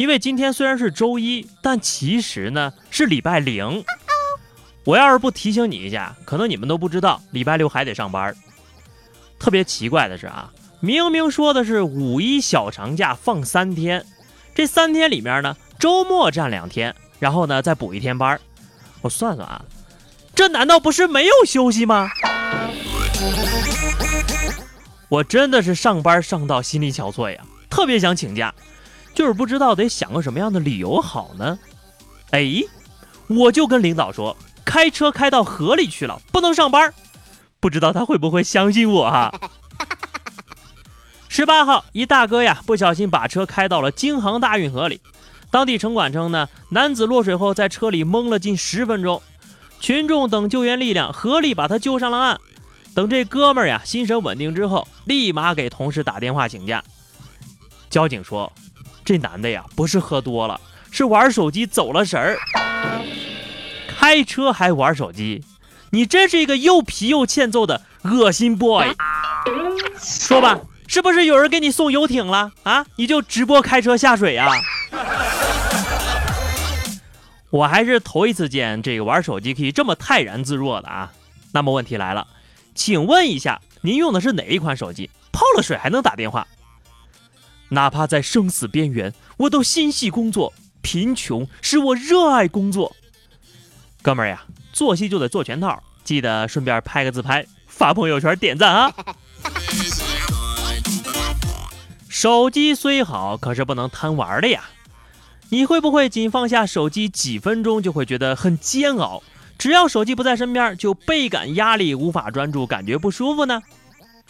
因为今天虽然是周一，但其实呢是礼拜零。我要是不提醒你一下，可能你们都不知道，礼拜六还得上班。特别奇怪的是啊，明明说的是五一小长假放三天，这三天里面呢，周末占两天，然后呢再补一天班。我算算啊，这难道不是没有休息吗？我真的是上班上到心力憔悴呀，特别想请假，就是不知道得想个什么样的理由好呢？哎，我就跟领导说，开车开到河里去了，不能上班，不知道他会不会相信我哈？十八号，一大哥呀，不小心把车开到了京杭大运河里，当地城管称呢，男子落水后在车里蒙了近十分钟，群众等救援力量合力把他救上了岸。等这哥们儿呀，心神稳定之后，立马给同事打电话请假。交警说，这男的呀，不是喝多了，是玩手机走了神儿。开车还玩手机，你真是一个又皮又欠揍的恶心 boy。说吧，是不是有人给你送游艇了啊？你就直播开车下水呀？我还是头一次见这个玩手机可以这么泰然自若的啊。那么问题来了。请问一下，您用的是哪一款手机？泡了水还能打电话？哪怕在生死边缘，我都心系工作。贫穷使我热爱工作。哥们儿呀，做戏就得做全套，记得顺便拍个自拍发朋友圈点赞啊！手机虽好，可是不能贪玩的呀。你会不会仅放下手机几分钟就会觉得很煎熬？只要手机不在身边，就倍感压力，无法专注，感觉不舒服呢。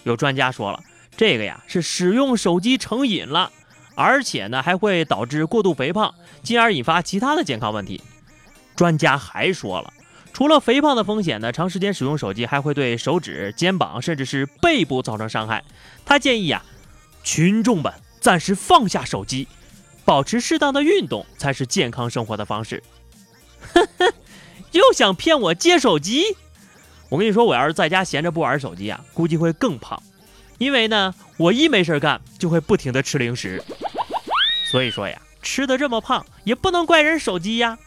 有专家说了，这个呀是使用手机成瘾了，而且呢还会导致过度肥胖，进而引发其他的健康问题。专家还说了，除了肥胖的风险呢，长时间使用手机还会对手指、肩膀甚至是背部造成伤害。他建议啊，群众们暂时放下手机，保持适当的运动才是健康生活的方式。呵呵。又想骗我借手机？我跟你说，我要是在家闲着不玩手机啊，估计会更胖。因为呢，我一没事干就会不停的吃零食。所以说呀，吃的这么胖也不能怪人手机呀。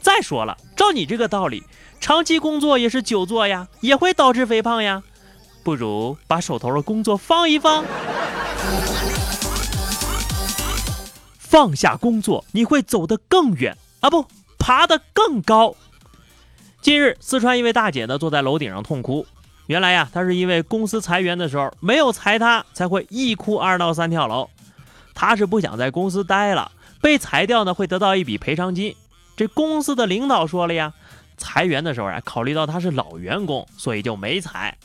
再说了，照你这个道理，长期工作也是久坐呀，也会导致肥胖呀。不如把手头的工作放一放，放下工作，你会走得更远啊，不，爬得更高。近日，四川一位大姐呢坐在楼顶上痛哭。原来呀，他是因为公司裁员的时候没有裁他，才会一哭二闹三跳楼。他是不想在公司待了，被裁掉呢会得到一笔赔偿金。这公司的领导说了呀，裁员的时候啊，考虑到他是老员工，所以就没裁。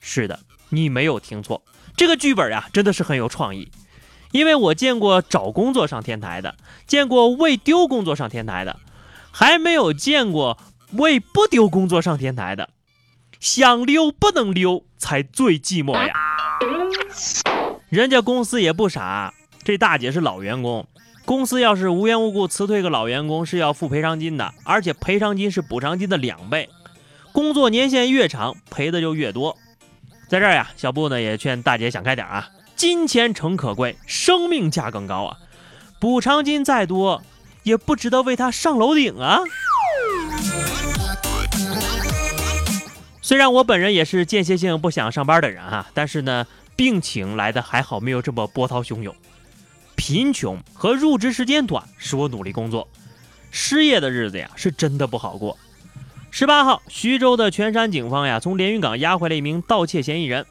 是的，你没有听错，这个剧本呀真的是很有创意。因为我见过找工作上天台的，见过为丢工作上天台的，还没有见过。为不丢工作上天台的，想溜不能溜才最寂寞呀。人家公司也不傻，这大姐是老员工，公司要是无缘无故辞退个老员工是要付赔偿金的，而且赔偿金是补偿金的两倍。工作年限越长，赔的就越多。在这儿呀，小布呢也劝大姐想开点啊，金钱诚可贵，生命价更高啊。补偿金再多，也不值得为他上楼顶啊。虽然我本人也是间歇性不想上班的人哈，但是呢，病情来的还好，没有这么波涛汹涌。贫穷和入职时间短使我努力工作，失业的日子呀是真的不好过。十八号，徐州的泉山警方呀，从连云港押回了一名盗窃嫌疑人。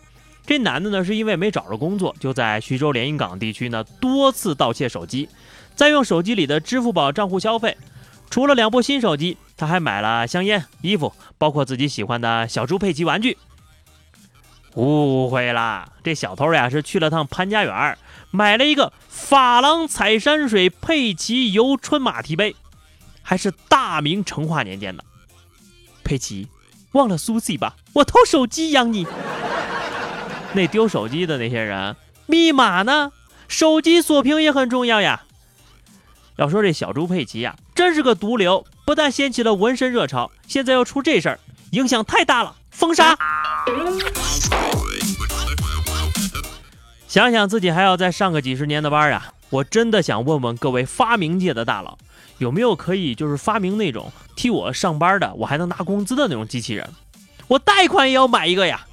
这男的呢，是因为没找着工作，就在徐州连云港地区呢多次盗窃手机，再用手机里的支付宝账户消费。除了两部新手机。他还买了香烟、衣服，包括自己喜欢的小猪佩奇玩具。误会啦，这小偷呀是去了趟潘家园，买了一个珐琅彩山水佩奇游春马蹄杯，还是大明成化年间的。佩奇，忘了苏西吧，我偷手机养你。那丢手机的那些人，密码呢？手机锁屏也很重要呀。要说这小猪佩奇呀，真是个毒瘤，不但掀起了纹身热潮，现在又出这事儿，影响太大了，封杀。想想自己还要再上个几十年的班啊，我真的想问问各位发明界的大佬，有没有可以就是发明那种替我上班的，我还能拿工资的那种机器人？我贷款也要买一个呀。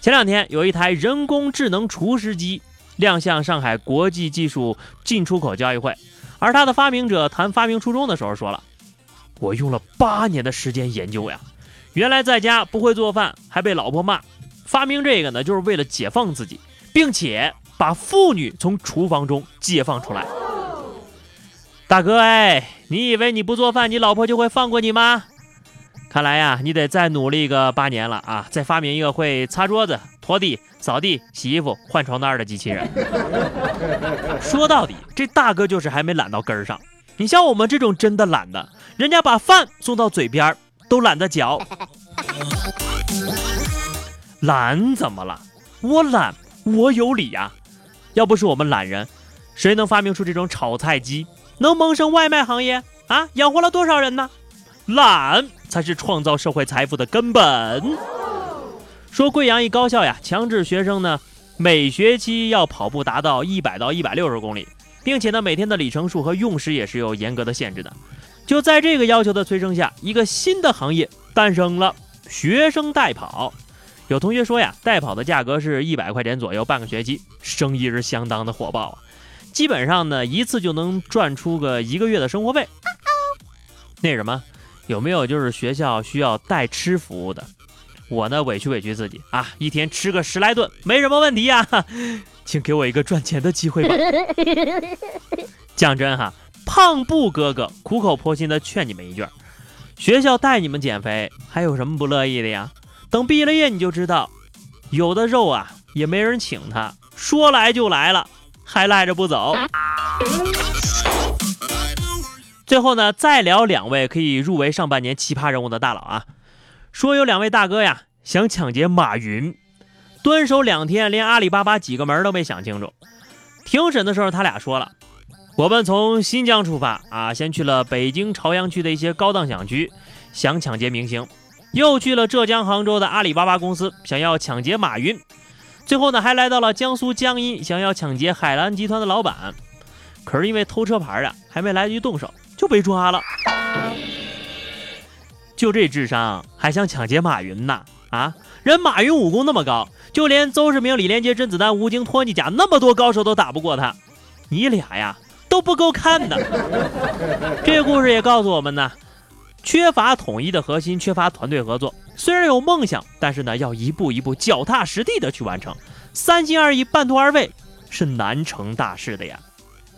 前两天有一台人工智能厨师机亮相上海国际技术进出口交易会。而他的发明者谈发明初衷的时候说了：“我用了八年的时间研究呀，原来在家不会做饭，还被老婆骂。发明这个呢，就是为了解放自己，并且把妇女从厨房中解放出来。”大哥哎，你以为你不做饭，你老婆就会放过你吗？看来呀，你得再努力个八年了啊，再发明一个会擦桌子。拖地、扫地、洗衣服、换床单的机器人。说到底，这大哥就是还没懒到根儿上。你像我们这种真的懒的，人家把饭送到嘴边都懒得嚼。懒怎么了？我懒，我有理呀。要不是我们懒人，谁能发明出这种炒菜机，能萌生外卖行业啊？养活了多少人呢？懒才是创造社会财富的根本。说贵阳一高校呀，强制学生呢每学期要跑步达到一百到一百六十公里，并且呢每天的里程数和用时也是有严格的限制的。就在这个要求的催生下，一个新的行业诞生了——学生代跑。有同学说呀，代跑的价格是一百块钱左右，半个学期，生意是相当的火爆啊。基本上呢一次就能赚出个一个月的生活费。那什么，有没有就是学校需要代吃服务的？我呢委屈委屈自己啊，一天吃个十来顿没什么问题呀，请给我一个赚钱的机会吧。讲真哈，胖布哥哥苦口婆心的劝你们一句：学校带你们减肥，还有什么不乐意的呀？等毕了业你就知道，有的肉啊也没人请他，说来就来了，还赖着不走。最后呢，再聊两位可以入围上半年奇葩人物的大佬啊。说有两位大哥呀，想抢劫马云，蹲守两天，连阿里巴巴几个门都没想清楚。庭审的时候，他俩说了：“我们从新疆出发啊，先去了北京朝阳区的一些高档小区，想抢劫明星；又去了浙江杭州的阿里巴巴公司，想要抢劫马云；最后呢，还来到了江苏江阴，想要抢劫海澜集团的老板。可是因为偷车牌啊，还没来得及动手，就被抓了。”就这智商还想抢劫马云呢？啊，人马云武功那么高，就连邹市明、李连杰、甄子丹、吴京、托尼贾那么多高手都打不过他，你俩呀都不够看的。这个故事也告诉我们呢，缺乏统一的核心，缺乏团队合作。虽然有梦想，但是呢要一步一步脚踏实地的去完成，三心二意、半途而废是难成大事的呀。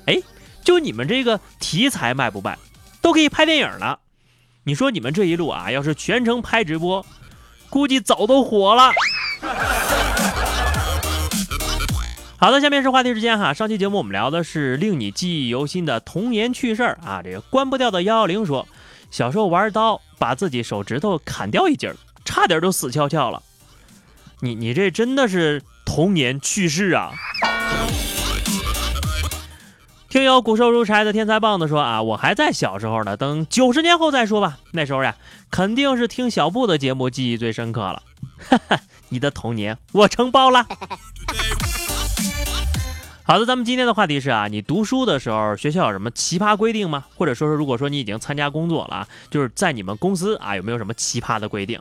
哎，就你们这个题材卖不卖，都可以拍电影了。你说你们这一路啊，要是全程拍直播，估计早都火了。好的，下面是话题时间哈。上期节目我们聊的是令你记忆犹新的童年趣事儿啊。这个关不掉的幺幺零说，小时候玩刀把自己手指头砍掉一截，差点都死翘翘了。你你这真的是童年趣事啊。听友骨瘦如柴的天才棒子说啊，我还在小时候呢，等九十年后再说吧。那时候呀，肯定是听小布的节目记忆最深刻了。哈哈，你的童年我承包了。好的，咱们今天的话题是啊，你读书的时候学校有什么奇葩规定吗？或者说是如果说你已经参加工作了啊，就是在你们公司啊有没有什么奇葩的规定？